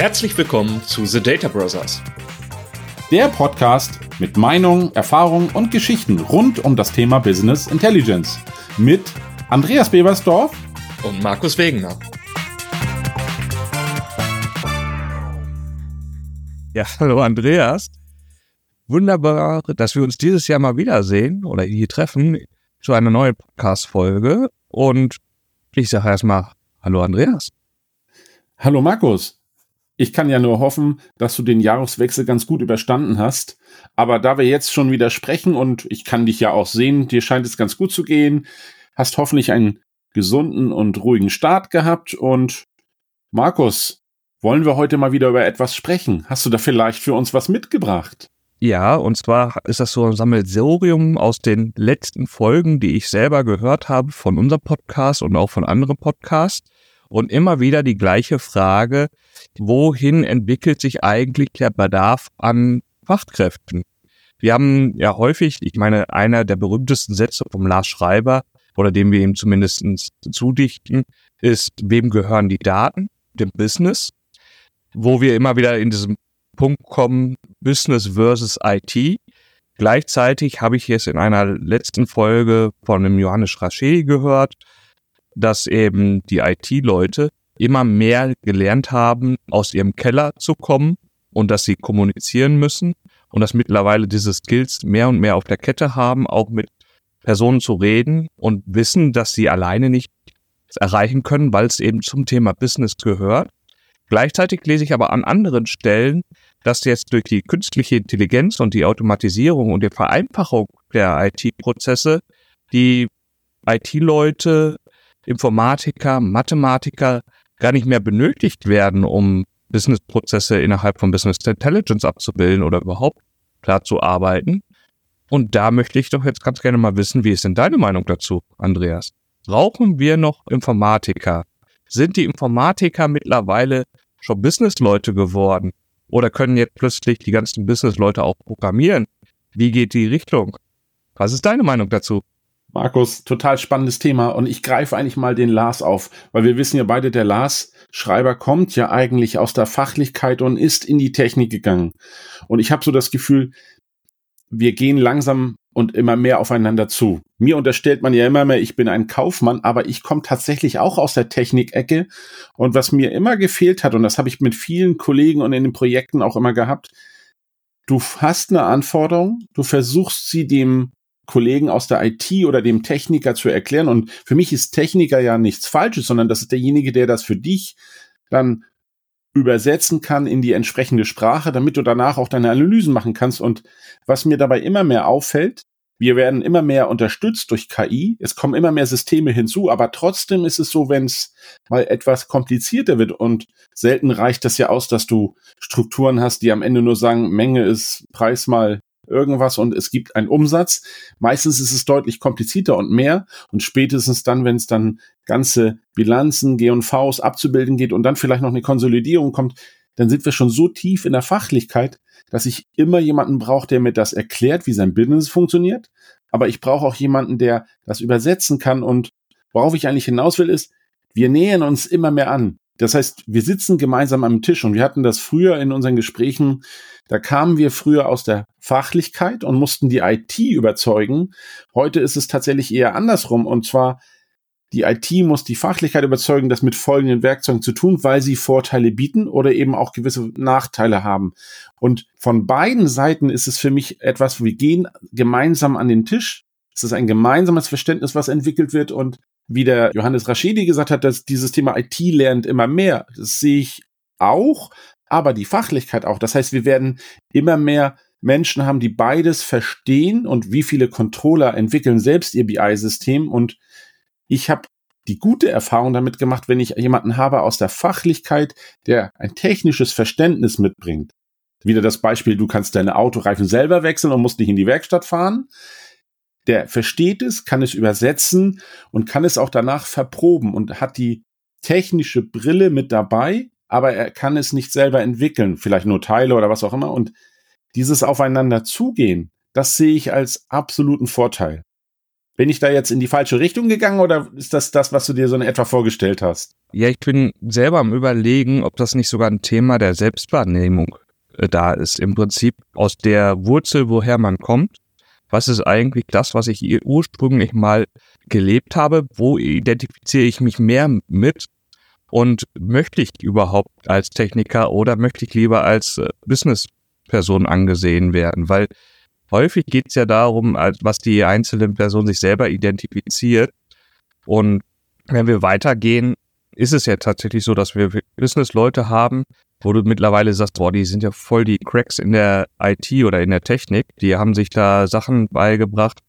Herzlich willkommen zu The Data Brothers. Der Podcast mit Meinungen, Erfahrungen und Geschichten rund um das Thema Business Intelligence. Mit Andreas Bebersdorf und Markus Wegener. Ja, hallo Andreas. Wunderbar, dass wir uns dieses Jahr mal wiedersehen oder hier treffen zu einer neuen Podcast-Folge. Und ich sage erstmal Hallo Andreas. Hallo Markus. Ich kann ja nur hoffen, dass du den Jahreswechsel ganz gut überstanden hast. Aber da wir jetzt schon wieder sprechen und ich kann dich ja auch sehen, dir scheint es ganz gut zu gehen, hast hoffentlich einen gesunden und ruhigen Start gehabt. Und Markus, wollen wir heute mal wieder über etwas sprechen? Hast du da vielleicht für uns was mitgebracht? Ja, und zwar ist das so ein Sammelsurium aus den letzten Folgen, die ich selber gehört habe von unserem Podcast und auch von anderen Podcasts und immer wieder die gleiche Frage, wohin entwickelt sich eigentlich der Bedarf an Fachkräften? Wir haben ja häufig, ich meine, einer der berühmtesten Sätze vom Lars Schreiber, oder dem wir ihm zumindest zudichten, ist, wem gehören die Daten? Dem Business. Wo wir immer wieder in diesem Punkt kommen, Business versus IT. Gleichzeitig habe ich jetzt in einer letzten Folge von dem Johannes Raschel gehört, dass eben die IT-Leute immer mehr gelernt haben, aus ihrem Keller zu kommen und dass sie kommunizieren müssen und dass mittlerweile diese Skills mehr und mehr auf der Kette haben, auch mit Personen zu reden und wissen, dass sie alleine nicht erreichen können, weil es eben zum Thema Business gehört. Gleichzeitig lese ich aber an anderen Stellen, dass jetzt durch die künstliche Intelligenz und die Automatisierung und die Vereinfachung der IT-Prozesse die IT-Leute Informatiker, Mathematiker gar nicht mehr benötigt werden, um Businessprozesse innerhalb von Business Intelligence abzubilden oder überhaupt klar zu arbeiten. Und da möchte ich doch jetzt ganz gerne mal wissen, wie ist denn deine Meinung dazu, Andreas? Brauchen wir noch Informatiker? Sind die Informatiker mittlerweile schon Businessleute geworden? Oder können jetzt plötzlich die ganzen Businessleute auch programmieren? Wie geht die Richtung? Was ist deine Meinung dazu? Markus, total spannendes Thema und ich greife eigentlich mal den Lars auf, weil wir wissen ja beide, der Lars Schreiber kommt ja eigentlich aus der Fachlichkeit und ist in die Technik gegangen. Und ich habe so das Gefühl, wir gehen langsam und immer mehr aufeinander zu. Mir unterstellt man ja immer mehr, ich bin ein Kaufmann, aber ich komme tatsächlich auch aus der Technikecke. Und was mir immer gefehlt hat, und das habe ich mit vielen Kollegen und in den Projekten auch immer gehabt, du hast eine Anforderung, du versuchst sie dem Kollegen aus der IT oder dem Techniker zu erklären. Und für mich ist Techniker ja nichts Falsches, sondern das ist derjenige, der das für dich dann übersetzen kann in die entsprechende Sprache, damit du danach auch deine Analysen machen kannst. Und was mir dabei immer mehr auffällt, wir werden immer mehr unterstützt durch KI. Es kommen immer mehr Systeme hinzu, aber trotzdem ist es so, wenn es mal etwas komplizierter wird und selten reicht das ja aus, dass du Strukturen hast, die am Ende nur sagen, Menge ist Preis mal irgendwas und es gibt einen Umsatz. Meistens ist es deutlich komplizierter und mehr und spätestens dann, wenn es dann ganze Bilanzen, G&Vs abzubilden geht und dann vielleicht noch eine Konsolidierung kommt, dann sind wir schon so tief in der Fachlichkeit, dass ich immer jemanden brauche, der mir das erklärt, wie sein Business funktioniert. Aber ich brauche auch jemanden, der das übersetzen kann und worauf ich eigentlich hinaus will, ist, wir nähern uns immer mehr an. Das heißt, wir sitzen gemeinsam am Tisch und wir hatten das früher in unseren Gesprächen, da kamen wir früher aus der Fachlichkeit und mussten die IT überzeugen. Heute ist es tatsächlich eher andersrum und zwar die IT muss die Fachlichkeit überzeugen, das mit folgenden Werkzeugen zu tun, weil sie Vorteile bieten oder eben auch gewisse Nachteile haben. Und von beiden Seiten ist es für mich etwas, wir gehen gemeinsam an den Tisch. Es ist ein gemeinsames Verständnis, was entwickelt wird und wie der Johannes Raschedi gesagt hat, dass dieses Thema IT lernt immer mehr. Das sehe ich auch, aber die Fachlichkeit auch. Das heißt, wir werden immer mehr Menschen haben, die beides verstehen und wie viele Controller entwickeln selbst ihr BI-System und ich habe die gute Erfahrung damit gemacht, wenn ich jemanden habe aus der Fachlichkeit, der ein technisches Verständnis mitbringt. Wieder das Beispiel, du kannst deine Autoreifen selber wechseln und musst nicht in die Werkstatt fahren der versteht es, kann es übersetzen und kann es auch danach verproben und hat die technische Brille mit dabei, aber er kann es nicht selber entwickeln, vielleicht nur Teile oder was auch immer. Und dieses Aufeinander zugehen, das sehe ich als absoluten Vorteil. Bin ich da jetzt in die falsche Richtung gegangen oder ist das das, was du dir so in etwa vorgestellt hast? Ja, ich bin selber am Überlegen, ob das nicht sogar ein Thema der Selbstwahrnehmung äh, da ist. Im Prinzip aus der Wurzel, woher man kommt. Was ist eigentlich das, was ich ursprünglich mal gelebt habe? Wo identifiziere ich mich mehr mit? Und möchte ich überhaupt als Techniker oder möchte ich lieber als äh, Businessperson angesehen werden? Weil häufig geht es ja darum, was die einzelne Person sich selber identifiziert. Und wenn wir weitergehen, ist es ja tatsächlich so, dass wir Business-Leute haben, wo du mittlerweile sagst, boah, die sind ja voll die Cracks in der IT oder in der Technik. Die haben sich da Sachen beigebracht.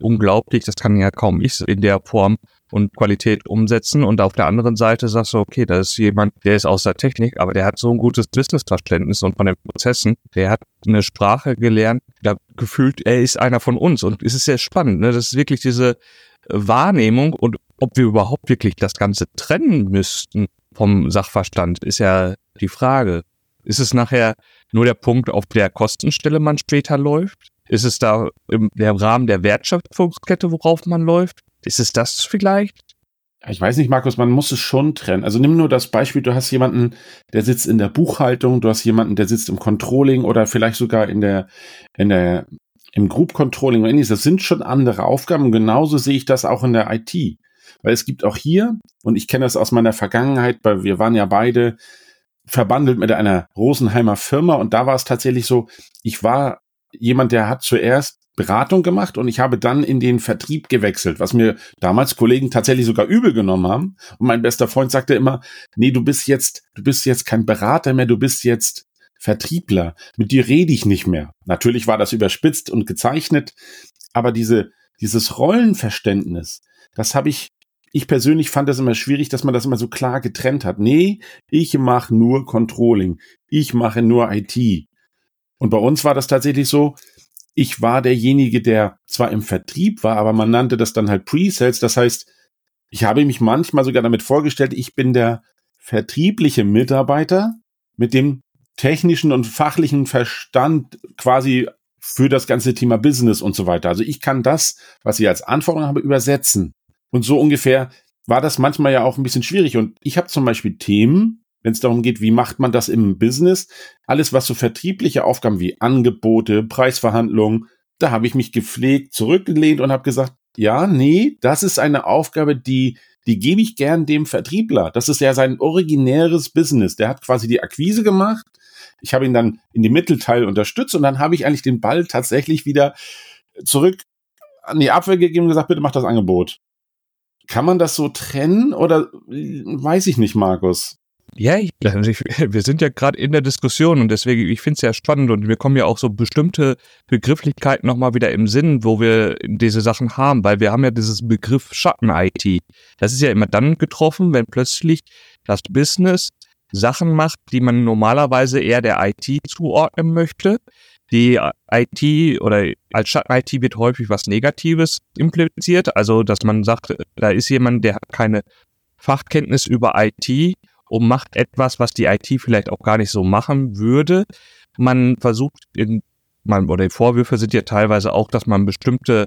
Unglaublich, das kann ja kaum ich in der Form und Qualität umsetzen. Und auf der anderen Seite sagst du, okay, da ist jemand, der ist aus der Technik, aber der hat so ein gutes Business-Verständnis und von den Prozessen. Der hat eine Sprache gelernt, da gefühlt, er ist einer von uns. Und es ist sehr spannend. Ne? Das ist wirklich diese Wahrnehmung und ob wir überhaupt wirklich das Ganze trennen müssten vom Sachverstand, ist ja die Frage. Ist es nachher nur der Punkt, auf der Kostenstelle man später läuft? Ist es da im Rahmen der Wertschöpfungskette, worauf man läuft? Ist es das vielleicht? Ich weiß nicht, Markus, man muss es schon trennen. Also nimm nur das Beispiel, du hast jemanden, der sitzt in der Buchhaltung, du hast jemanden, der sitzt im Controlling oder vielleicht sogar in der, in der, im Group Controlling oder ähnliches. Das sind schon andere Aufgaben. Genauso sehe ich das auch in der IT. Weil es gibt auch hier, und ich kenne das aus meiner Vergangenheit, weil wir waren ja beide verbandelt mit einer Rosenheimer Firma und da war es tatsächlich so, ich war jemand, der hat zuerst Beratung gemacht und ich habe dann in den Vertrieb gewechselt, was mir damals Kollegen tatsächlich sogar übel genommen haben. Und mein bester Freund sagte immer, nee, du bist jetzt, du bist jetzt kein Berater mehr, du bist jetzt Vertriebler. Mit dir rede ich nicht mehr. Natürlich war das überspitzt und gezeichnet, aber diese, dieses Rollenverständnis, das habe ich ich persönlich fand das immer schwierig, dass man das immer so klar getrennt hat. Nee, ich mache nur Controlling. Ich mache nur IT. Und bei uns war das tatsächlich so, ich war derjenige, der zwar im Vertrieb war, aber man nannte das dann halt Pre-Sales. Das heißt, ich habe mich manchmal sogar damit vorgestellt, ich bin der vertriebliche Mitarbeiter mit dem technischen und fachlichen Verstand quasi für das ganze Thema Business und so weiter. Also ich kann das, was ich als Anforderung habe, übersetzen. Und so ungefähr war das manchmal ja auch ein bisschen schwierig. Und ich habe zum Beispiel Themen, wenn es darum geht, wie macht man das im Business, alles was so vertriebliche Aufgaben wie Angebote, Preisverhandlungen, da habe ich mich gepflegt zurückgelehnt und habe gesagt, ja, nee, das ist eine Aufgabe, die die gebe ich gern dem Vertriebler. Das ist ja sein originäres Business. Der hat quasi die Akquise gemacht. Ich habe ihn dann in dem Mittelteil unterstützt und dann habe ich eigentlich den Ball tatsächlich wieder zurück an die Abwehr gegeben und gesagt, bitte mach das Angebot. Kann man das so trennen oder weiß ich nicht, Markus? Ja, ich, also wir sind ja gerade in der Diskussion und deswegen, ich finde es ja spannend und wir kommen ja auch so bestimmte Begrifflichkeiten nochmal wieder im Sinn, wo wir diese Sachen haben, weil wir haben ja dieses Begriff Schatten-IT. Das ist ja immer dann getroffen, wenn plötzlich das Business Sachen macht, die man normalerweise eher der IT zuordnen möchte. Die IT oder als Schatten-IT wird häufig was Negatives impliziert, also dass man sagt, da ist jemand, der hat keine Fachkenntnis über IT und macht etwas, was die IT vielleicht auch gar nicht so machen würde. Man versucht in, man, oder die Vorwürfe sind ja teilweise auch, dass man bestimmte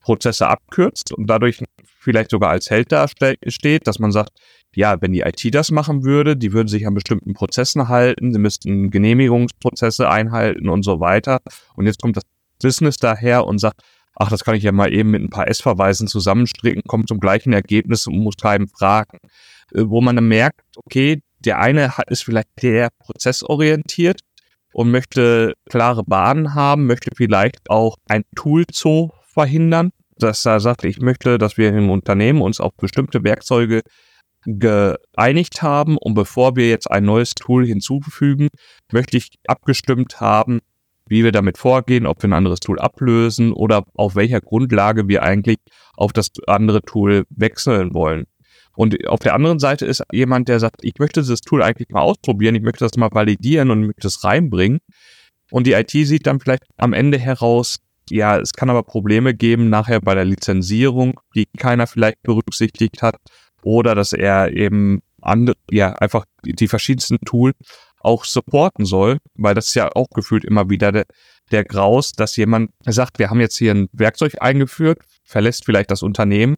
Prozesse abkürzt und dadurch vielleicht sogar als Held dasteht, dass man sagt, ja, wenn die IT das machen würde, die würden sich an bestimmten Prozessen halten, sie müssten Genehmigungsprozesse einhalten und so weiter. Und jetzt kommt das Business daher und sagt, ach, das kann ich ja mal eben mit ein paar S-Verweisen zusammenstricken, kommt zum gleichen Ergebnis und muss keinem fragen. Äh, wo man dann merkt, okay, der eine ist vielleicht sehr prozessorientiert und möchte klare Bahnen haben, möchte vielleicht auch ein Tool-Zoo verhindern, dass er sagt, ich möchte, dass wir im Unternehmen uns auf bestimmte Werkzeuge geeinigt haben und bevor wir jetzt ein neues Tool hinzufügen, möchte ich abgestimmt haben, wie wir damit vorgehen, ob wir ein anderes Tool ablösen oder auf welcher Grundlage wir eigentlich auf das andere Tool wechseln wollen. Und auf der anderen Seite ist jemand, der sagt, ich möchte das Tool eigentlich mal ausprobieren, ich möchte das mal validieren und möchte es reinbringen. Und die IT sieht dann vielleicht am Ende heraus, ja, es kann aber Probleme geben nachher bei der Lizenzierung, die keiner vielleicht berücksichtigt hat, oder dass er eben andere, ja, einfach die verschiedensten Tools auch supporten soll, weil das ist ja auch gefühlt immer wieder der, der Graus, dass jemand sagt, wir haben jetzt hier ein Werkzeug eingeführt, verlässt vielleicht das Unternehmen.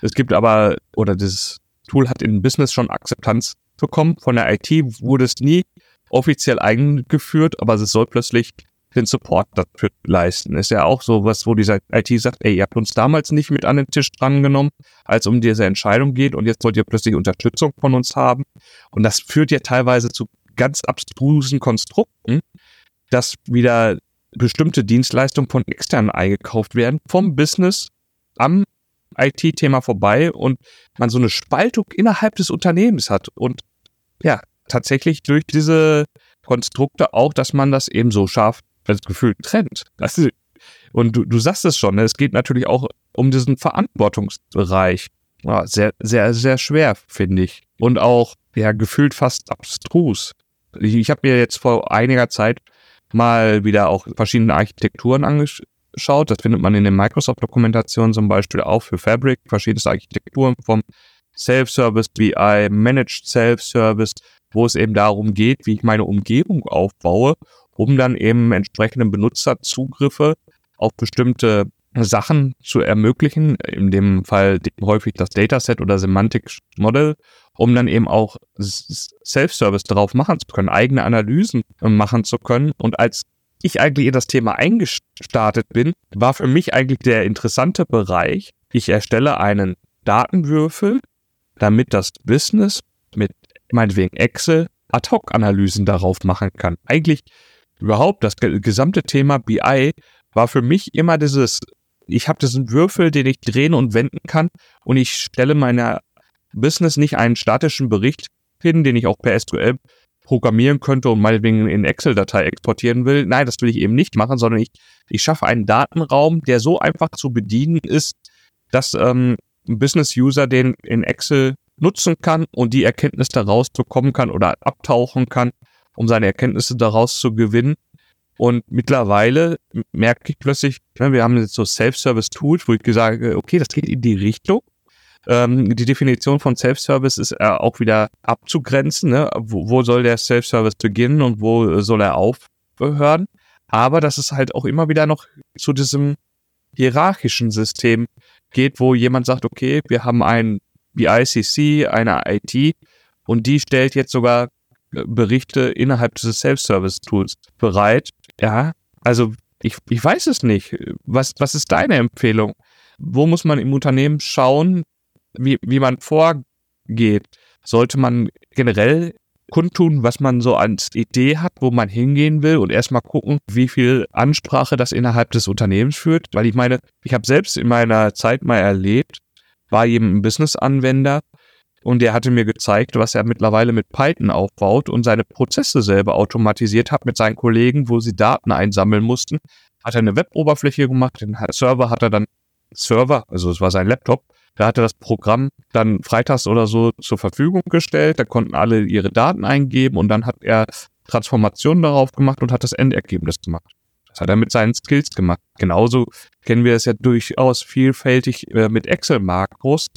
Es gibt aber, oder das Tool hat im Business schon Akzeptanz bekommen. Von der IT wurde es nie offiziell eingeführt, aber es soll plötzlich den Support dafür leisten. Ist ja auch so was, wo dieser IT sagt, ey, ihr habt uns damals nicht mit an den Tisch drangenommen, als um diese Entscheidung geht und jetzt wollt ihr plötzlich Unterstützung von uns haben. Und das führt ja teilweise zu ganz abstrusen Konstrukten, dass wieder bestimmte Dienstleistungen von externen eingekauft werden, vom Business am IT-Thema vorbei und man so eine Spaltung innerhalb des Unternehmens hat. Und ja, tatsächlich durch diese Konstrukte auch, dass man das eben so scharf das Gefühl trennt. und du, du sagst es schon, ne? es geht natürlich auch um diesen Verantwortungsbereich. Ja, sehr, sehr, sehr schwer, finde ich. Und auch, ja, gefühlt fast abstrus. Ich, ich habe mir jetzt vor einiger Zeit mal wieder auch verschiedene Architekturen angeschaut. Das findet man in den Microsoft-Dokumentationen zum Beispiel auch für Fabric, verschiedenste Architekturen vom Self-Service, BI, Managed Self-Service, wo es eben darum geht, wie ich meine Umgebung aufbaue um dann eben entsprechende Benutzerzugriffe auf bestimmte Sachen zu ermöglichen, in dem Fall häufig das Dataset oder Semantic Model, um dann eben auch Self-Service darauf machen zu können, eigene Analysen machen zu können. Und als ich eigentlich in das Thema eingestartet bin, war für mich eigentlich der interessante Bereich, ich erstelle einen Datenwürfel, damit das Business mit meinetwegen Excel Ad-Hoc-Analysen darauf machen kann. Eigentlich überhaupt das gesamte Thema BI war für mich immer dieses, ich habe diesen Würfel, den ich drehen und wenden kann und ich stelle meiner Business nicht einen statischen Bericht hin, den ich auch per SQL programmieren könnte und meinetwegen in Excel-Datei exportieren will. Nein, das will ich eben nicht machen, sondern ich, ich schaffe einen Datenraum, der so einfach zu bedienen ist, dass ähm, ein Business-User den in Excel nutzen kann und die Erkenntnis daraus bekommen kann oder abtauchen kann um seine Erkenntnisse daraus zu gewinnen. Und mittlerweile merke ich plötzlich, wir haben jetzt so Self-Service-Tools, wo ich gesagt habe, okay, das geht in die Richtung. Ähm, die Definition von Self-Service ist äh, auch wieder abzugrenzen. Ne? Wo, wo soll der Self-Service beginnen und wo soll er aufhören? Aber dass es halt auch immer wieder noch zu diesem hierarchischen System geht, wo jemand sagt, okay, wir haben ein BICC, eine IT und die stellt jetzt sogar Berichte innerhalb dieses Self-Service-Tools bereit. Ja, also ich, ich weiß es nicht. Was, was ist deine Empfehlung? Wo muss man im Unternehmen schauen, wie, wie man vorgeht? Sollte man generell kundtun, was man so als Idee hat, wo man hingehen will und erstmal gucken, wie viel Ansprache das innerhalb des Unternehmens führt? Weil ich meine, ich habe selbst in meiner Zeit mal erlebt, war eben ein Business-Anwender, und der hatte mir gezeigt, was er mittlerweile mit Python aufbaut und seine Prozesse selber automatisiert hat mit seinen Kollegen, wo sie Daten einsammeln mussten. Hat er eine Web-Oberfläche gemacht, den Server hat er dann Server, also es war sein Laptop, da hat er das Programm dann freitags oder so zur Verfügung gestellt, da konnten alle ihre Daten eingeben und dann hat er Transformationen darauf gemacht und hat das Endergebnis gemacht. Das hat er mit seinen Skills gemacht. Genauso kennen wir es ja durchaus vielfältig äh, mit Excel-Makros.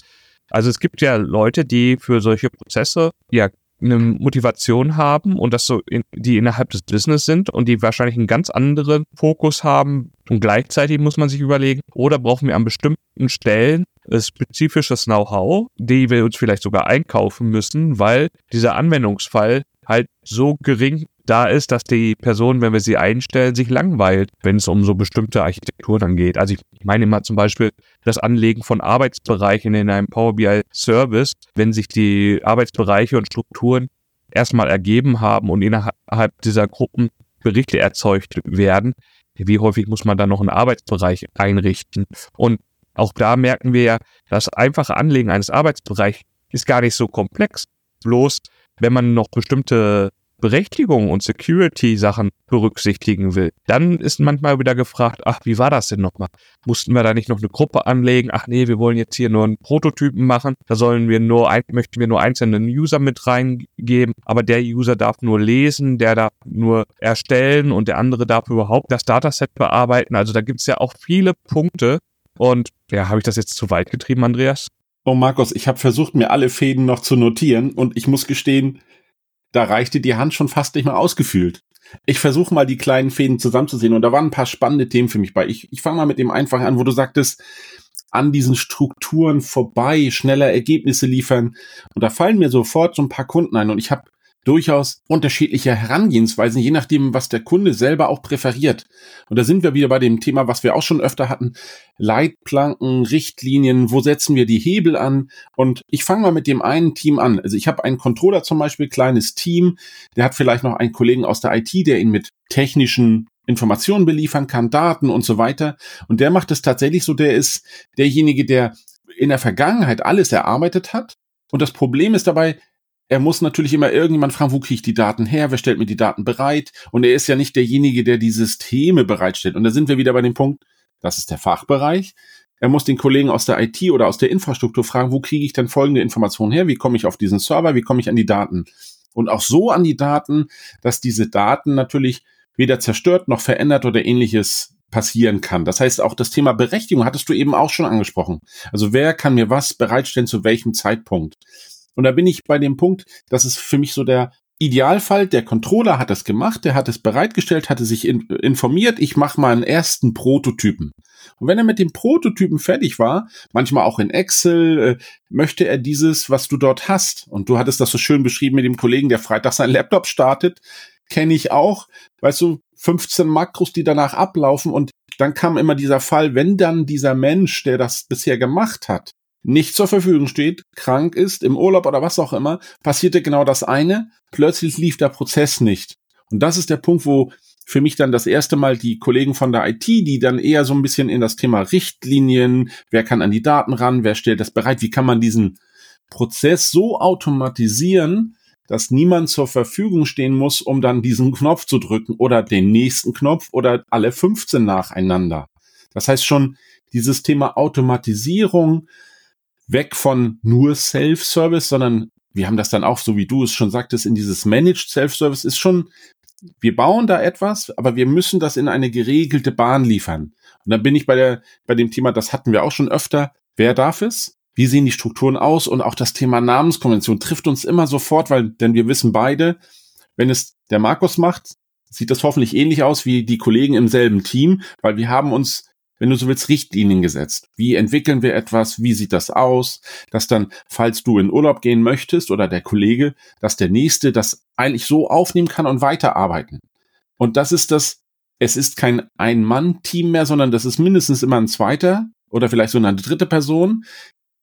Also es gibt ja Leute, die für solche Prozesse ja eine Motivation haben und das so, in, die innerhalb des Business sind und die wahrscheinlich einen ganz anderen Fokus haben und gleichzeitig muss man sich überlegen, oder brauchen wir an bestimmten Stellen spezifisches Know-how, die wir uns vielleicht sogar einkaufen müssen, weil dieser Anwendungsfall halt so gering da ist, dass die Person, wenn wir sie einstellen, sich langweilt, wenn es um so bestimmte Architekturen dann geht. Also ich meine immer zum Beispiel das Anlegen von Arbeitsbereichen in einem Power BI Service, wenn sich die Arbeitsbereiche und Strukturen erstmal ergeben haben und innerhalb dieser Gruppen Berichte erzeugt werden. Wie häufig muss man dann noch einen Arbeitsbereich einrichten? Und auch da merken wir ja, das einfache Anlegen eines Arbeitsbereichs ist gar nicht so komplex. Bloß, wenn man noch bestimmte Berechtigung und Security-Sachen berücksichtigen will, dann ist manchmal wieder gefragt, ach, wie war das denn nochmal? Mussten wir da nicht noch eine Gruppe anlegen? Ach nee, wir wollen jetzt hier nur einen Prototypen machen. Da sollen wir nur, ein, möchten wir nur einzelne User mit reingeben, aber der User darf nur lesen, der darf nur erstellen und der andere darf überhaupt das Dataset bearbeiten. Also da gibt es ja auch viele Punkte. Und ja, habe ich das jetzt zu weit getrieben, Andreas? Oh, Markus, ich habe versucht, mir alle Fäden noch zu notieren und ich muss gestehen, da reichte die Hand schon fast nicht mehr ausgefühlt. Ich versuche mal die kleinen Fäden zusammenzusehen und da waren ein paar spannende Themen für mich bei. Ich, ich fange mal mit dem Einfachen an, wo du sagtest, an diesen Strukturen vorbei schneller Ergebnisse liefern. Und da fallen mir sofort so ein paar Kunden ein. Und ich habe durchaus unterschiedliche Herangehensweisen, je nachdem, was der Kunde selber auch präferiert. Und da sind wir wieder bei dem Thema, was wir auch schon öfter hatten. Leitplanken, Richtlinien, wo setzen wir die Hebel an? Und ich fange mal mit dem einen Team an. Also ich habe einen Controller zum Beispiel, kleines Team, der hat vielleicht noch einen Kollegen aus der IT, der ihn mit technischen Informationen beliefern kann, Daten und so weiter. Und der macht es tatsächlich so, der ist derjenige, der in der Vergangenheit alles erarbeitet hat. Und das Problem ist dabei, er muss natürlich immer irgendjemand fragen, wo kriege ich die Daten her, wer stellt mir die Daten bereit? Und er ist ja nicht derjenige, der die Systeme bereitstellt. Und da sind wir wieder bei dem Punkt, das ist der Fachbereich. Er muss den Kollegen aus der IT oder aus der Infrastruktur fragen, wo kriege ich denn folgende Informationen her? Wie komme ich auf diesen Server? Wie komme ich an die Daten? Und auch so an die Daten, dass diese Daten natürlich weder zerstört noch verändert oder ähnliches passieren kann. Das heißt, auch das Thema Berechtigung hattest du eben auch schon angesprochen. Also wer kann mir was bereitstellen zu welchem Zeitpunkt? Und da bin ich bei dem Punkt, das ist für mich so der Idealfall, der Controller hat es gemacht, der hat es bereitgestellt, hatte sich in, informiert, ich mache mal einen ersten Prototypen. Und wenn er mit dem Prototypen fertig war, manchmal auch in Excel, äh, möchte er dieses, was du dort hast. Und du hattest das so schön beschrieben mit dem Kollegen, der Freitag seinen Laptop startet, kenne ich auch, weißt du, 15 Makros, die danach ablaufen und dann kam immer dieser Fall, wenn dann dieser Mensch, der das bisher gemacht hat, nicht zur Verfügung steht, krank ist, im Urlaub oder was auch immer, passierte genau das eine. Plötzlich lief der Prozess nicht. Und das ist der Punkt, wo für mich dann das erste Mal die Kollegen von der IT, die dann eher so ein bisschen in das Thema Richtlinien, wer kann an die Daten ran, wer stellt das bereit, wie kann man diesen Prozess so automatisieren, dass niemand zur Verfügung stehen muss, um dann diesen Knopf zu drücken oder den nächsten Knopf oder alle 15 nacheinander. Das heißt schon, dieses Thema Automatisierung, weg von nur Self-Service, sondern wir haben das dann auch, so wie du es schon sagtest, in dieses Managed Self-Service ist schon, wir bauen da etwas, aber wir müssen das in eine geregelte Bahn liefern. Und dann bin ich bei der, bei dem Thema, das hatten wir auch schon öfter. Wer darf es? Wie sehen die Strukturen aus? Und auch das Thema Namenskonvention trifft uns immer sofort, weil, denn wir wissen beide, wenn es der Markus macht, sieht das hoffentlich ähnlich aus wie die Kollegen im selben Team, weil wir haben uns wenn du so willst, Richtlinien gesetzt. Wie entwickeln wir etwas? Wie sieht das aus? Dass dann, falls du in Urlaub gehen möchtest oder der Kollege, dass der nächste das eigentlich so aufnehmen kann und weiterarbeiten. Und das ist das, es ist kein Ein-Mann-Team mehr, sondern das ist mindestens immer ein zweiter oder vielleicht so eine dritte Person.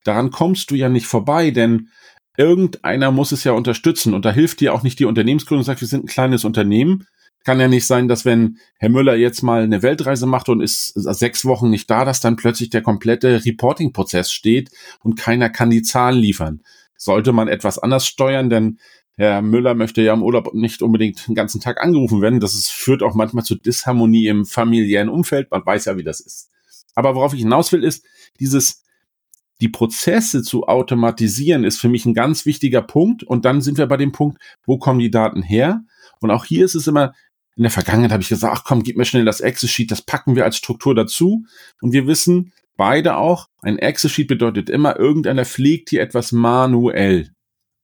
Daran kommst du ja nicht vorbei, denn irgendeiner muss es ja unterstützen und da hilft dir auch nicht die Unternehmensgründung sagt, wir sind ein kleines Unternehmen, kann ja nicht sein, dass wenn Herr Müller jetzt mal eine Weltreise macht und ist sechs Wochen nicht da, dass dann plötzlich der komplette Reporting-Prozess steht und keiner kann die Zahlen liefern. Sollte man etwas anders steuern, denn Herr Müller möchte ja im Urlaub nicht unbedingt den ganzen Tag angerufen werden. Das ist, führt auch manchmal zu Disharmonie im familiären Umfeld. Man weiß ja, wie das ist. Aber worauf ich hinaus will, ist, dieses, die Prozesse zu automatisieren, ist für mich ein ganz wichtiger Punkt. Und dann sind wir bei dem Punkt, wo kommen die Daten her? Und auch hier ist es immer in der Vergangenheit habe ich gesagt, ach komm, gib mir schnell das Excel-Sheet, das packen wir als Struktur dazu. Und wir wissen beide auch, ein Excel-Sheet bedeutet immer, irgendeiner pflegt hier etwas manuell.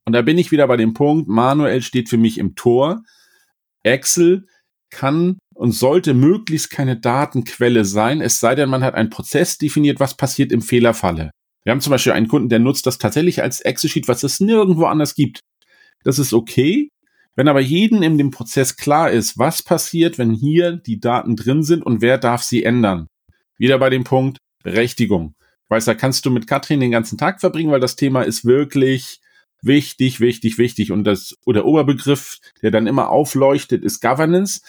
Und da bin ich wieder bei dem Punkt, manuell steht für mich im Tor. Excel kann und sollte möglichst keine Datenquelle sein, es sei denn, man hat einen Prozess definiert, was passiert im Fehlerfalle. Wir haben zum Beispiel einen Kunden, der nutzt das tatsächlich als Excel-Sheet, was es nirgendwo anders gibt. Das ist okay, wenn aber jeden in dem Prozess klar ist, was passiert, wenn hier die Daten drin sind und wer darf sie ändern. Wieder bei dem Punkt Berechtigung. Weißt, da kannst du mit Katrin den ganzen Tag verbringen, weil das Thema ist wirklich wichtig, wichtig, wichtig. Und das, oder Oberbegriff, der dann immer aufleuchtet, ist Governance.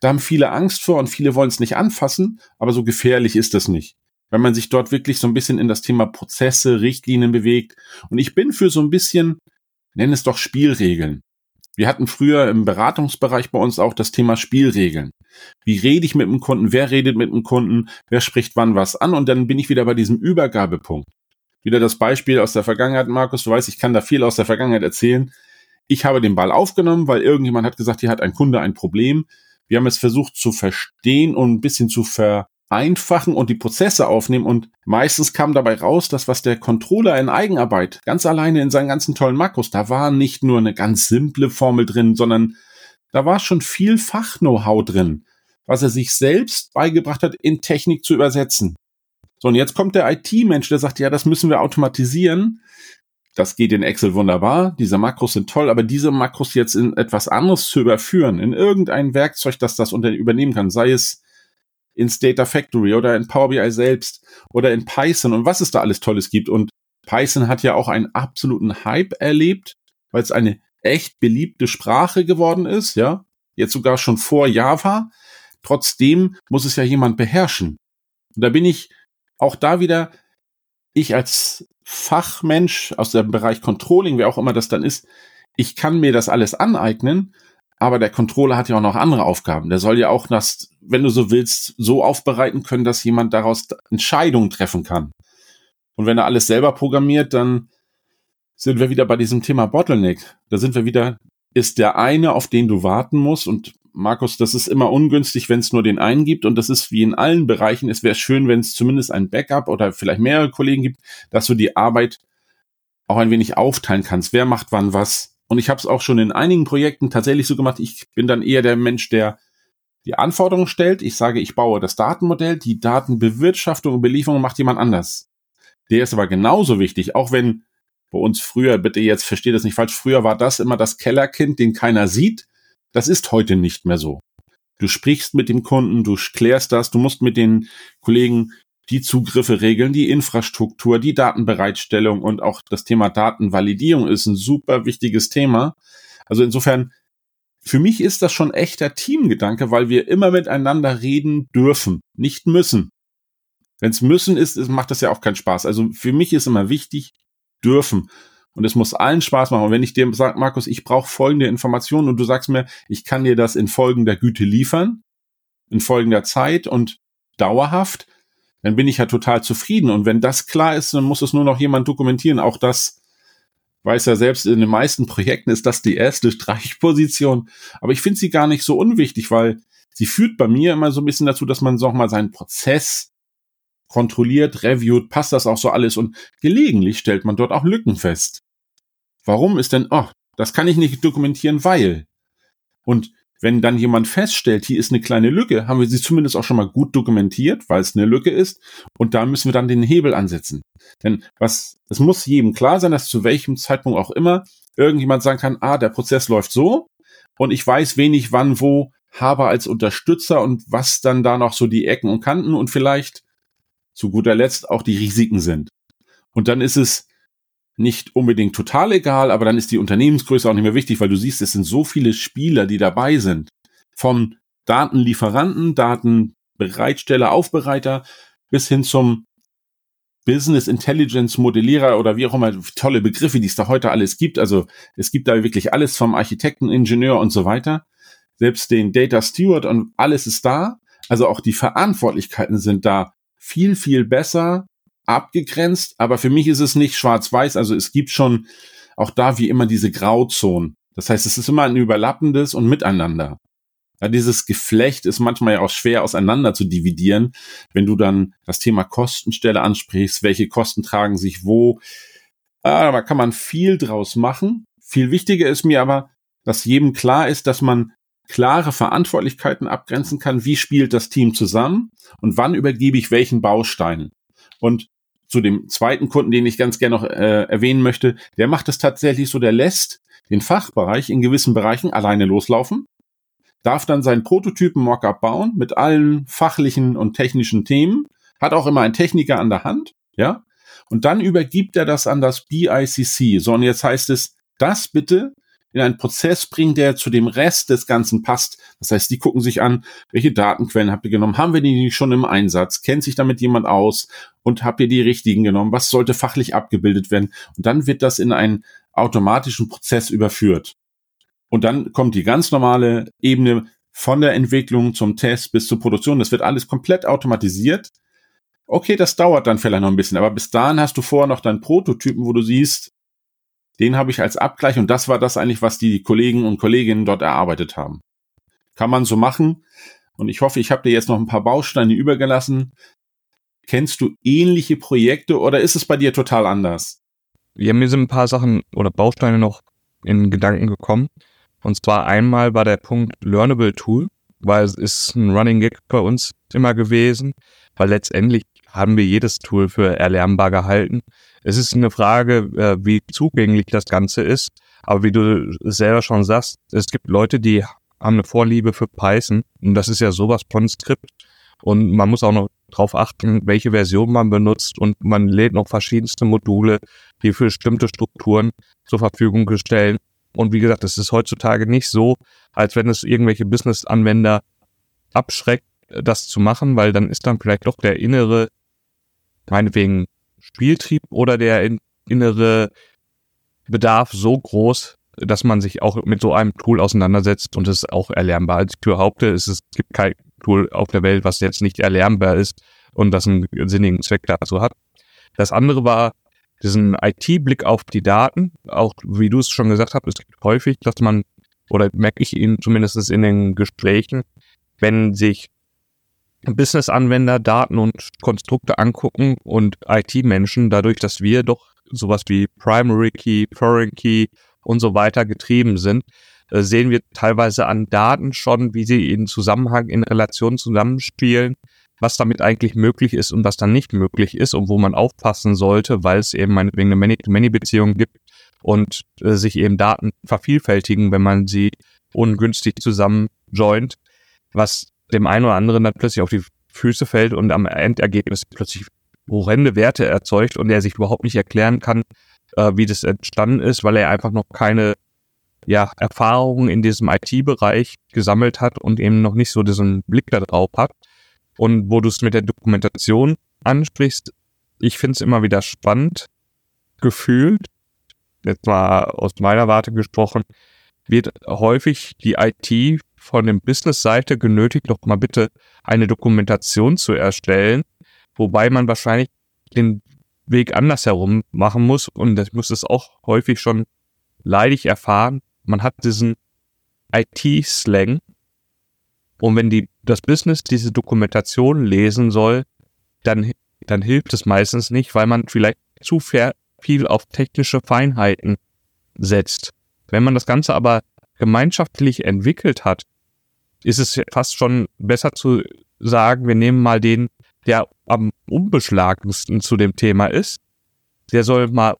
Da haben viele Angst vor und viele wollen es nicht anfassen, aber so gefährlich ist das nicht. Wenn man sich dort wirklich so ein bisschen in das Thema Prozesse, Richtlinien bewegt. Und ich bin für so ein bisschen, nenn es doch Spielregeln. Wir hatten früher im Beratungsbereich bei uns auch das Thema Spielregeln. Wie rede ich mit dem Kunden? Wer redet mit dem Kunden? Wer spricht wann was an? Und dann bin ich wieder bei diesem Übergabepunkt. Wieder das Beispiel aus der Vergangenheit, Markus. Du weißt, ich kann da viel aus der Vergangenheit erzählen. Ich habe den Ball aufgenommen, weil irgendjemand hat gesagt, hier hat ein Kunde ein Problem. Wir haben es versucht zu verstehen und ein bisschen zu ver einfachen und die Prozesse aufnehmen und meistens kam dabei raus, dass was der Controller in Eigenarbeit ganz alleine in seinen ganzen tollen Makros, da war nicht nur eine ganz simple Formel drin, sondern da war schon viel Fach-Know-how drin, was er sich selbst beigebracht hat, in Technik zu übersetzen. So, und jetzt kommt der IT-Mensch, der sagt, ja, das müssen wir automatisieren. Das geht in Excel wunderbar. Diese Makros sind toll, aber diese Makros jetzt in etwas anderes zu überführen, in irgendein Werkzeug, das das unter übernehmen kann, sei es ins Data Factory oder in Power BI selbst oder in Python und was es da alles Tolles gibt. Und Python hat ja auch einen absoluten Hype erlebt, weil es eine echt beliebte Sprache geworden ist, ja. Jetzt sogar schon vor Java. Trotzdem muss es ja jemand beherrschen. Und da bin ich auch da wieder, ich als Fachmensch aus dem Bereich Controlling, wer auch immer das dann ist, ich kann mir das alles aneignen, aber der Controller hat ja auch noch andere Aufgaben. Der soll ja auch das, wenn du so willst, so aufbereiten können, dass jemand daraus Entscheidungen treffen kann. Und wenn er alles selber programmiert, dann sind wir wieder bei diesem Thema Bottleneck. Da sind wir wieder, ist der eine, auf den du warten musst und Markus, das ist immer ungünstig, wenn es nur den einen gibt und das ist wie in allen Bereichen. Es wäre schön, wenn es zumindest ein Backup oder vielleicht mehrere Kollegen gibt, dass du die Arbeit auch ein wenig aufteilen kannst. Wer macht wann was? Und ich habe es auch schon in einigen Projekten tatsächlich so gemacht. Ich bin dann eher der Mensch, der die Anforderungen stellt. Ich sage, ich baue das Datenmodell, die Datenbewirtschaftung und Belieferung macht jemand anders. Der ist aber genauso wichtig, auch wenn bei uns früher, bitte jetzt versteht das nicht falsch, früher war das immer das Kellerkind, den keiner sieht. Das ist heute nicht mehr so. Du sprichst mit dem Kunden, du klärst das, du musst mit den Kollegen die Zugriffe regeln, die Infrastruktur, die Datenbereitstellung und auch das Thema Datenvalidierung ist ein super wichtiges Thema. Also insofern, für mich ist das schon echter Teamgedanke, weil wir immer miteinander reden dürfen, nicht müssen. Wenn es müssen ist, macht das ja auch keinen Spaß. Also für mich ist immer wichtig, dürfen. Und es muss allen Spaß machen. Und wenn ich dir sage, Markus, ich brauche folgende Informationen und du sagst mir, ich kann dir das in folgender Güte liefern, in folgender Zeit und dauerhaft, dann bin ich ja total zufrieden. Und wenn das klar ist, dann muss es nur noch jemand dokumentieren. Auch das weiß ja selbst, in den meisten Projekten ist das die erste Streichposition. Aber ich finde sie gar nicht so unwichtig, weil sie führt bei mir immer so ein bisschen dazu, dass man so mal seinen Prozess kontrolliert, reviewt, passt das auch so alles und gelegentlich stellt man dort auch Lücken fest. Warum ist denn, oh, das kann ich nicht dokumentieren, weil. Und wenn dann jemand feststellt, hier ist eine kleine Lücke, haben wir sie zumindest auch schon mal gut dokumentiert, weil es eine Lücke ist. Und da müssen wir dann den Hebel ansetzen. Denn was, es muss jedem klar sein, dass zu welchem Zeitpunkt auch immer irgendjemand sagen kann, ah, der Prozess läuft so und ich weiß wenig wann wo habe als Unterstützer und was dann da noch so die Ecken und Kanten und vielleicht zu guter Letzt auch die Risiken sind. Und dann ist es nicht unbedingt total egal, aber dann ist die Unternehmensgröße auch nicht mehr wichtig, weil du siehst, es sind so viele Spieler, die dabei sind. Vom Datenlieferanten, Datenbereitsteller, Aufbereiter bis hin zum Business Intelligence Modellierer oder wie auch immer, tolle Begriffe, die es da heute alles gibt. Also es gibt da wirklich alles vom Architekten, Ingenieur und so weiter. Selbst den Data Steward und alles ist da. Also auch die Verantwortlichkeiten sind da viel, viel besser abgegrenzt, aber für mich ist es nicht schwarz-weiß, also es gibt schon auch da wie immer diese Grauzonen. Das heißt, es ist immer ein überlappendes und miteinander. Ja, dieses Geflecht ist manchmal ja auch schwer auseinander zu dividieren, wenn du dann das Thema Kostenstelle ansprichst, welche Kosten tragen sich wo. Ah, da kann man viel draus machen. Viel wichtiger ist mir aber, dass jedem klar ist, dass man klare Verantwortlichkeiten abgrenzen kann, wie spielt das Team zusammen und wann übergebe ich welchen Baustein. Und zu dem zweiten Kunden, den ich ganz gerne noch äh, erwähnen möchte, der macht es tatsächlich so, der lässt den Fachbereich in gewissen Bereichen alleine loslaufen, darf dann seinen Prototypen Mockup bauen mit allen fachlichen und technischen Themen, hat auch immer einen Techniker an der Hand, ja, und dann übergibt er das an das BICC. So, und jetzt heißt es, das bitte in einen Prozess bringen, der zu dem Rest des Ganzen passt. Das heißt, die gucken sich an, welche Datenquellen habt ihr genommen? Haben wir die schon im Einsatz? Kennt sich damit jemand aus? Und habt ihr die richtigen genommen? Was sollte fachlich abgebildet werden? Und dann wird das in einen automatischen Prozess überführt. Und dann kommt die ganz normale Ebene von der Entwicklung zum Test bis zur Produktion. Das wird alles komplett automatisiert. Okay, das dauert dann vielleicht noch ein bisschen, aber bis dahin hast du vorher noch deinen Prototypen, wo du siehst, den habe ich als Abgleich und das war das eigentlich, was die Kollegen und Kolleginnen dort erarbeitet haben. Kann man so machen. Und ich hoffe, ich habe dir jetzt noch ein paar Bausteine übergelassen. Kennst du ähnliche Projekte oder ist es bei dir total anders? Ja, mir sind ein paar Sachen oder Bausteine noch in Gedanken gekommen. Und zwar einmal war der Punkt Learnable Tool, weil es ist ein Running Gag bei uns immer gewesen, weil letztendlich haben wir jedes Tool für erlernbar gehalten. Es ist eine Frage, äh, wie zugänglich das Ganze ist. Aber wie du selber schon sagst, es gibt Leute, die haben eine Vorliebe für Python und das ist ja sowas von Skript. Und man muss auch noch darauf achten, welche Version man benutzt und man lädt noch verschiedenste Module, die für bestimmte Strukturen zur Verfügung stellen. Und wie gesagt, es ist heutzutage nicht so, als wenn es irgendwelche Business-Anwender abschreckt, das zu machen, weil dann ist dann vielleicht doch der innere, meinetwegen Spieltrieb oder der innere Bedarf so groß, dass man sich auch mit so einem Tool auseinandersetzt und es auch erlernbar. Als ich behaupte, es, es gibt kein Tool auf der Welt, was jetzt nicht erlernbar ist und das einen sinnigen Zweck dazu hat. Das andere war diesen IT-Blick auf die Daten. Auch wie du es schon gesagt hast, es gibt häufig, dass man, oder merke ich ihn zumindest in den Gesprächen, wenn sich Business-Anwender Daten und Konstrukte angucken und IT-Menschen, dadurch, dass wir doch sowas wie Primary Key, Foreign Key und so weiter getrieben sind, äh, sehen wir teilweise an Daten schon, wie sie in Zusammenhang, in Relation zusammenspielen, was damit eigentlich möglich ist und was dann nicht möglich ist und wo man aufpassen sollte, weil es eben meinetwegen eine Many-to-Many-Beziehung gibt und äh, sich eben Daten vervielfältigen, wenn man sie ungünstig zusammen joint, was dem einen oder anderen dann plötzlich auf die Füße fällt und am Endergebnis plötzlich horrende Werte erzeugt und er sich überhaupt nicht erklären kann, äh, wie das entstanden ist, weil er einfach noch keine ja, Erfahrungen in diesem IT-Bereich gesammelt hat und eben noch nicht so diesen Blick darauf hat. Und wo du es mit der Dokumentation ansprichst, ich finde es immer wieder spannend, gefühlt, jetzt mal aus meiner Warte gesprochen, wird häufig die IT von dem Business-Seite genötigt, doch mal bitte eine Dokumentation zu erstellen, wobei man wahrscheinlich den Weg andersherum machen muss und ich muss es auch häufig schon leidig erfahren. Man hat diesen IT-Slang und wenn die, das Business diese Dokumentation lesen soll, dann, dann hilft es meistens nicht, weil man vielleicht zu viel auf technische Feinheiten setzt. Wenn man das Ganze aber gemeinschaftlich entwickelt hat, ist es fast schon besser zu sagen, wir nehmen mal den, der am unbeschlagensten zu dem Thema ist. Der soll mal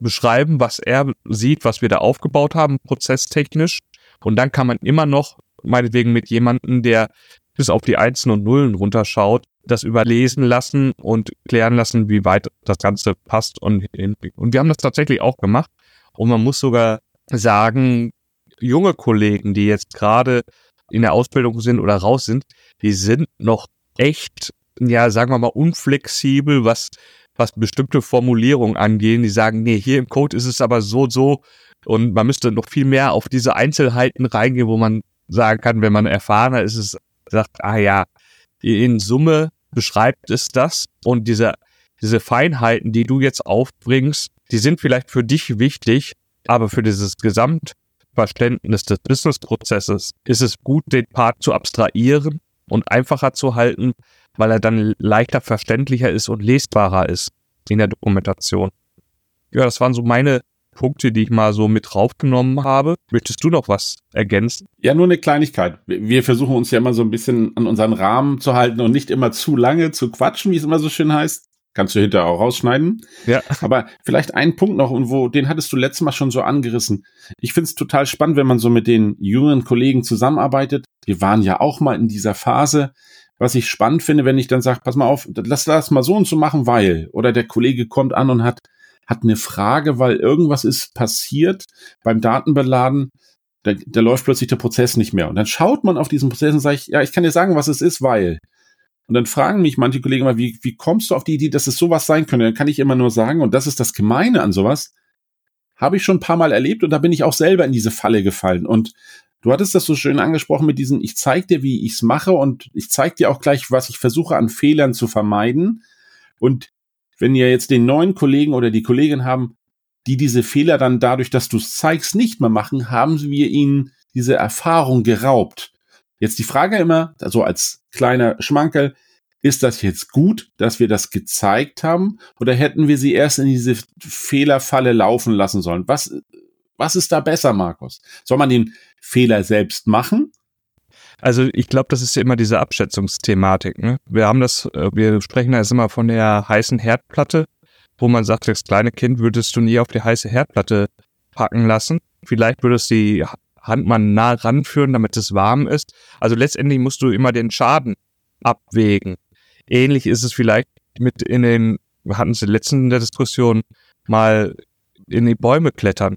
beschreiben, was er sieht, was wir da aufgebaut haben, prozesstechnisch. Und dann kann man immer noch, meinetwegen mit jemandem, der bis auf die Einsen und Nullen runterschaut, das überlesen lassen und klären lassen, wie weit das Ganze passt. Und, und wir haben das tatsächlich auch gemacht. Und man muss sogar sagen, junge Kollegen, die jetzt gerade in der Ausbildung sind oder raus sind, die sind noch echt, ja, sagen wir mal, unflexibel, was, was bestimmte Formulierungen angehen. Die sagen, nee, hier im Code ist es aber so, so. Und man müsste noch viel mehr auf diese Einzelheiten reingehen, wo man sagen kann, wenn man erfahrener ist, es sagt, ah ja, in Summe beschreibt es das. Und diese, diese Feinheiten, die du jetzt aufbringst, die sind vielleicht für dich wichtig, aber für dieses Gesamt Verständnis des Businessprozesses ist es gut, den Part zu abstrahieren und einfacher zu halten, weil er dann leichter verständlicher ist und lesbarer ist in der Dokumentation. Ja, das waren so meine Punkte, die ich mal so mit draufgenommen habe. Möchtest du noch was ergänzen? Ja, nur eine Kleinigkeit. Wir versuchen uns ja immer so ein bisschen an unseren Rahmen zu halten und nicht immer zu lange zu quatschen, wie es immer so schön heißt. Kannst du hinterher auch rausschneiden. Ja. Aber vielleicht ein Punkt noch, und wo, den hattest du letztes Mal schon so angerissen. Ich finde es total spannend, wenn man so mit den jüngeren Kollegen zusammenarbeitet. Wir waren ja auch mal in dieser Phase. Was ich spannend finde, wenn ich dann sage, pass mal auf, lass das mal so und so machen, weil. Oder der Kollege kommt an und hat, hat eine Frage, weil irgendwas ist passiert beim Datenbeladen. Da, da läuft plötzlich der Prozess nicht mehr. Und dann schaut man auf diesen Prozess und sagt, ja, ich kann dir sagen, was es ist, weil. Und dann fragen mich manche Kollegen mal, wie, wie kommst du auf die Idee, dass es sowas sein könnte? Dann kann ich immer nur sagen, und das ist das Gemeine an sowas, habe ich schon ein paar Mal erlebt und da bin ich auch selber in diese Falle gefallen. Und du hattest das so schön angesprochen mit diesen, ich zeig dir, wie ich es mache und ich zeig dir auch gleich, was ich versuche an Fehlern zu vermeiden. Und wenn ihr jetzt den neuen Kollegen oder die Kollegin haben, die diese Fehler dann dadurch, dass du es zeigst, nicht mehr machen, haben wir ihnen diese Erfahrung geraubt. Jetzt die Frage immer, also als kleiner Schmankerl, ist das jetzt gut, dass wir das gezeigt haben, oder hätten wir sie erst in diese Fehlerfalle laufen lassen sollen? Was, was ist da besser, Markus? Soll man den Fehler selbst machen? Also ich glaube, das ist ja immer diese Abschätzungsthematik. Ne? Wir haben das, äh, wir sprechen da jetzt immer von der heißen Herdplatte, wo man sagt, das kleine Kind würdest du nie auf die heiße Herdplatte packen lassen. Vielleicht würdest du die Hand mal nah ranführen, damit es warm ist. Also letztendlich musst du immer den Schaden abwägen. Ähnlich ist es vielleicht mit in den, wir hatten es in der letzten Diskussion, mal in die Bäume klettern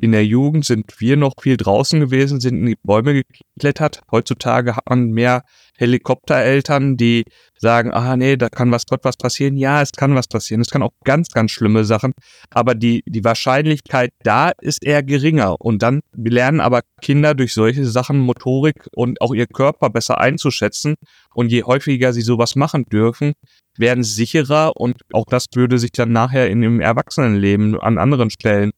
in der Jugend sind wir noch viel draußen gewesen, sind in die Bäume geklettert. Heutzutage hat man mehr Helikoptereltern, die sagen, ah nee, da kann was Gott was passieren. Ja, es kann was passieren. Es kann auch ganz, ganz schlimme Sachen. Aber die, die Wahrscheinlichkeit da ist eher geringer. Und dann lernen aber Kinder durch solche Sachen Motorik und auch ihr Körper besser einzuschätzen. Und je häufiger sie sowas machen dürfen, werden sicherer und auch das würde sich dann nachher in dem Erwachsenenleben an anderen Stellen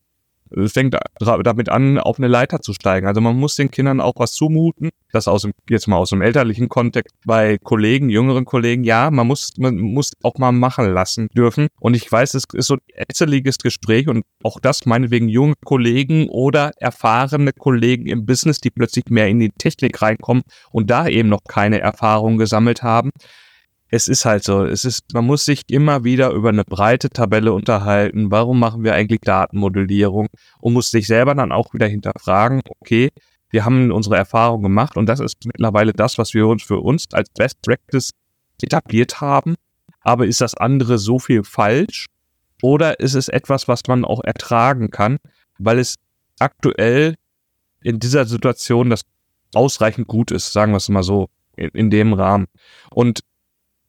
fängt damit an, auf eine Leiter zu steigen. Also man muss den Kindern auch was zumuten. Das aus dem, jetzt mal aus dem elterlichen Kontext bei Kollegen, jüngeren Kollegen, ja, man muss, man muss auch mal machen lassen dürfen. Und ich weiß, es ist so ein ätzeliges Gespräch und auch das meinetwegen junge Kollegen oder erfahrene Kollegen im Business, die plötzlich mehr in die Technik reinkommen und da eben noch keine Erfahrung gesammelt haben es ist halt so, es ist, man muss sich immer wieder über eine breite Tabelle unterhalten. Warum machen wir eigentlich Datenmodellierung? Und muss sich selber dann auch wieder hinterfragen, okay, wir haben unsere Erfahrung gemacht und das ist mittlerweile das, was wir uns für uns als Best Practice etabliert haben. Aber ist das andere so viel falsch? Oder ist es etwas, was man auch ertragen kann, weil es aktuell in dieser Situation das ausreichend gut ist, sagen wir es mal so, in, in dem Rahmen. Und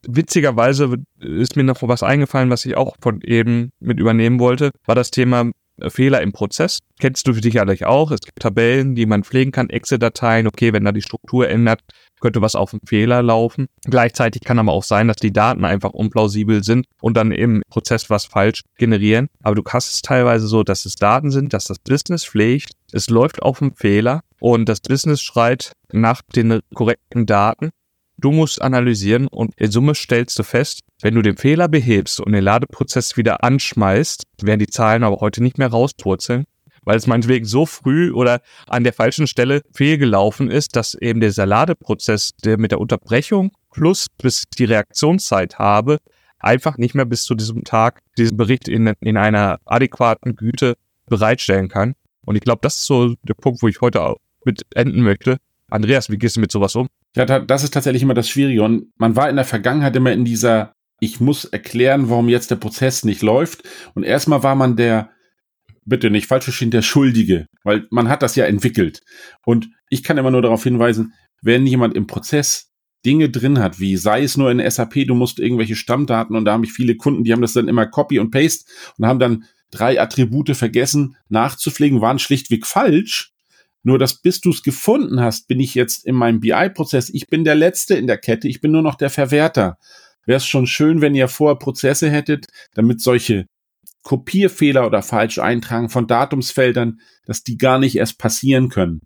witzigerweise ist mir noch was eingefallen, was ich auch von eben mit übernehmen wollte, war das Thema äh, Fehler im Prozess. Kennst du sicherlich auch. Es gibt Tabellen, die man pflegen kann, Excel-Dateien. Okay, wenn da die Struktur ändert, könnte was auf einen Fehler laufen. Gleichzeitig kann aber auch sein, dass die Daten einfach unplausibel sind und dann im Prozess was falsch generieren. Aber du hast es teilweise so, dass es Daten sind, dass das Business pflegt, es läuft auf einen Fehler und das Business schreit nach den korrekten Daten Du musst analysieren und in Summe stellst du fest, wenn du den Fehler behebst und den Ladeprozess wieder anschmeißt, werden die Zahlen aber heute nicht mehr rauspurzeln, weil es meinetwegen so früh oder an der falschen Stelle fehlgelaufen ist, dass eben dieser Ladeprozess, der mit der Unterbrechung plus bis die Reaktionszeit habe, einfach nicht mehr bis zu diesem Tag diesen Bericht in, in einer adäquaten Güte bereitstellen kann. Und ich glaube, das ist so der Punkt, wo ich heute mit enden möchte. Andreas, wie gehst du mit sowas um? Ja, das ist tatsächlich immer das Schwierige. Und man war in der Vergangenheit immer in dieser, ich muss erklären, warum jetzt der Prozess nicht läuft. Und erstmal war man der, bitte nicht falsch verstehen, der Schuldige, weil man hat das ja entwickelt. Und ich kann immer nur darauf hinweisen, wenn jemand im Prozess Dinge drin hat, wie sei es nur in SAP, du musst irgendwelche Stammdaten und da habe ich viele Kunden, die haben das dann immer Copy und Paste und haben dann drei Attribute vergessen nachzupflegen, waren schlichtweg falsch nur dass bis du es gefunden hast, bin ich jetzt in meinem BI-Prozess, ich bin der Letzte in der Kette, ich bin nur noch der Verwerter. Wäre es schon schön, wenn ihr vorher Prozesse hättet, damit solche Kopierfehler oder falsch eintragen von Datumsfeldern, dass die gar nicht erst passieren können.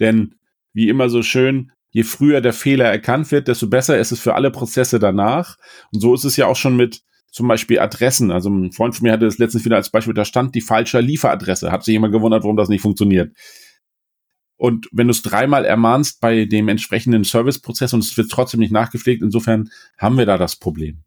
Denn wie immer so schön, je früher der Fehler erkannt wird, desto besser ist es für alle Prozesse danach. Und so ist es ja auch schon mit zum Beispiel Adressen. Also ein Freund von mir hatte das letztens wieder als Beispiel, da stand die falsche Lieferadresse. Hat sich jemand gewundert, warum das nicht funktioniert. Und wenn du es dreimal ermahnst bei dem entsprechenden Serviceprozess und es wird trotzdem nicht nachgepflegt, insofern haben wir da das Problem.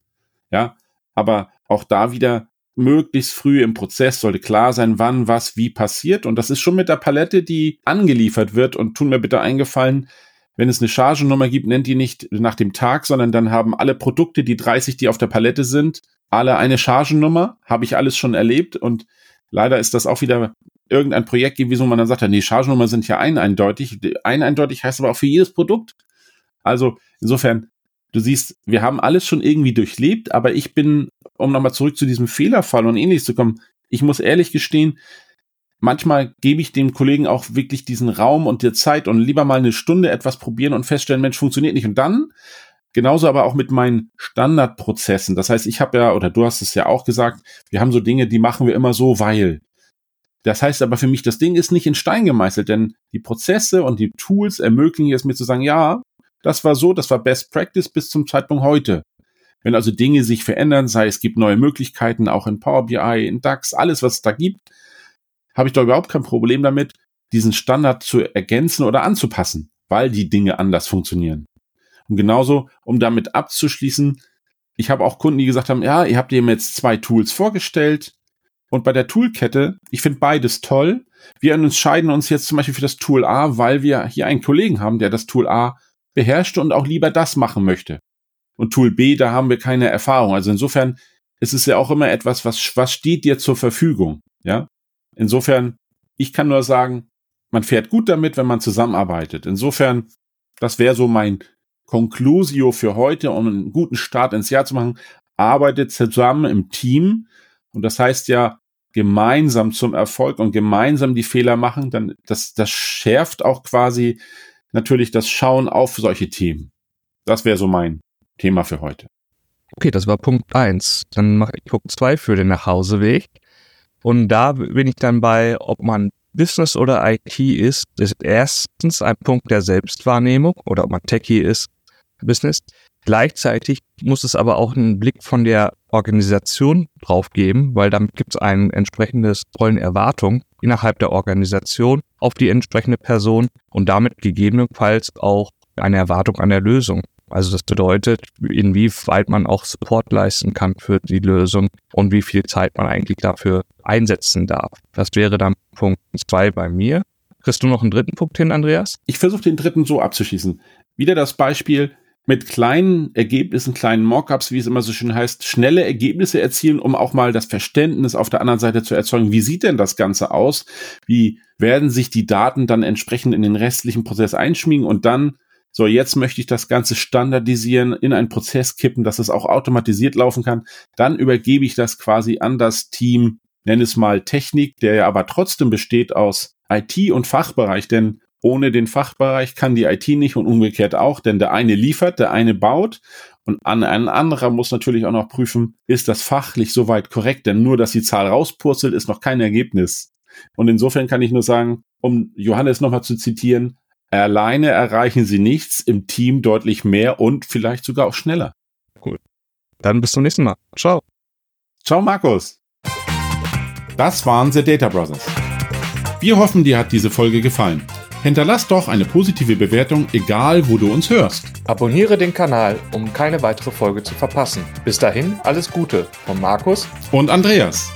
Ja, aber auch da wieder möglichst früh im Prozess sollte klar sein, wann was wie passiert. Und das ist schon mit der Palette, die angeliefert wird. Und tun mir bitte eingefallen, wenn es eine Chargennummer gibt, nennt die nicht nach dem Tag, sondern dann haben alle Produkte, die 30, die auf der Palette sind, alle eine Chargennummer. Habe ich alles schon erlebt. Und leider ist das auch wieder irgendein Projekt gewesen, wo man dann sagt, nee, Chargennummern sind ja ein eindeutig. Ein eindeutig heißt aber auch für jedes Produkt. Also insofern, du siehst, wir haben alles schon irgendwie durchlebt, aber ich bin, um nochmal zurück zu diesem Fehlerfall und ähnliches zu kommen, ich muss ehrlich gestehen, manchmal gebe ich dem Kollegen auch wirklich diesen Raum und die Zeit und lieber mal eine Stunde etwas probieren und feststellen, Mensch, funktioniert nicht. Und dann, genauso aber auch mit meinen Standardprozessen. Das heißt, ich habe ja, oder du hast es ja auch gesagt, wir haben so Dinge, die machen wir immer so, weil. Das heißt aber für mich, das Ding ist nicht in Stein gemeißelt, denn die Prozesse und die Tools ermöglichen es mir zu sagen, ja, das war so, das war Best Practice bis zum Zeitpunkt heute. Wenn also Dinge sich verändern, sei es gibt neue Möglichkeiten, auch in Power BI, in DAX, alles, was es da gibt, habe ich da überhaupt kein Problem damit, diesen Standard zu ergänzen oder anzupassen. weil die Dinge anders funktionieren. Und genauso, um damit abzuschließen, ich habe auch Kunden, die gesagt haben, ja, ihr habt ihm jetzt zwei Tools vorgestellt und bei der Toolkette, ich finde beides toll. Wir entscheiden uns jetzt zum Beispiel für das Tool A, weil wir hier einen Kollegen haben, der das Tool A beherrscht und auch lieber das machen möchte. Und Tool B, da haben wir keine Erfahrung. Also insofern ist es ja auch immer etwas, was, was steht dir zur Verfügung. Ja. Insofern, ich kann nur sagen, man fährt gut damit, wenn man zusammenarbeitet. Insofern, das wäre so mein Conclusio für heute, um einen guten Start ins Jahr zu machen. Arbeitet zusammen im Team. Und das heißt ja, gemeinsam zum Erfolg und gemeinsam die Fehler machen, dann das, das schärft auch quasi natürlich das Schauen auf solche Themen. Das wäre so mein Thema für heute. Okay, das war Punkt eins. Dann mache ich Punkt zwei für den Nachhauseweg. Und da bin ich dann bei, ob man Business oder IT ist, ist erstens ein Punkt der Selbstwahrnehmung oder ob man Techie ist, Business. Gleichzeitig muss es aber auch einen Blick von der Organisation drauf geben, weil damit gibt es ein entsprechendes Rollenerwartung innerhalb der Organisation auf die entsprechende Person und damit gegebenenfalls auch eine Erwartung an der Lösung. Also das bedeutet, inwieweit man auch Support leisten kann für die Lösung und wie viel Zeit man eigentlich dafür einsetzen darf. Das wäre dann Punkt zwei bei mir. Kriegst du noch einen dritten Punkt hin, Andreas? Ich versuche den dritten so abzuschließen. Wieder das Beispiel mit kleinen Ergebnissen, kleinen Mockups, wie es immer so schön heißt, schnelle Ergebnisse erzielen, um auch mal das Verständnis auf der anderen Seite zu erzeugen. Wie sieht denn das Ganze aus? Wie werden sich die Daten dann entsprechend in den restlichen Prozess einschmiegen und dann so, jetzt möchte ich das Ganze standardisieren, in einen Prozess kippen, dass es auch automatisiert laufen kann. Dann übergebe ich das quasi an das Team, nenne es mal Technik, der ja aber trotzdem besteht aus IT und Fachbereich, denn ohne den Fachbereich kann die IT nicht und umgekehrt auch, denn der eine liefert, der eine baut und ein anderer muss natürlich auch noch prüfen, ist das fachlich soweit korrekt, denn nur, dass die Zahl rauspurzelt, ist noch kein Ergebnis. Und insofern kann ich nur sagen, um Johannes nochmal zu zitieren, Alleine erreichen sie nichts, im Team deutlich mehr und vielleicht sogar auch schneller. Cool. Dann bis zum nächsten Mal. Ciao. Ciao, Markus. Das waren The Data Brothers. Wir hoffen, dir hat diese Folge gefallen. Hinterlass doch eine positive Bewertung, egal wo du uns hörst. Abonniere den Kanal, um keine weitere Folge zu verpassen. Bis dahin, alles Gute von Markus und Andreas.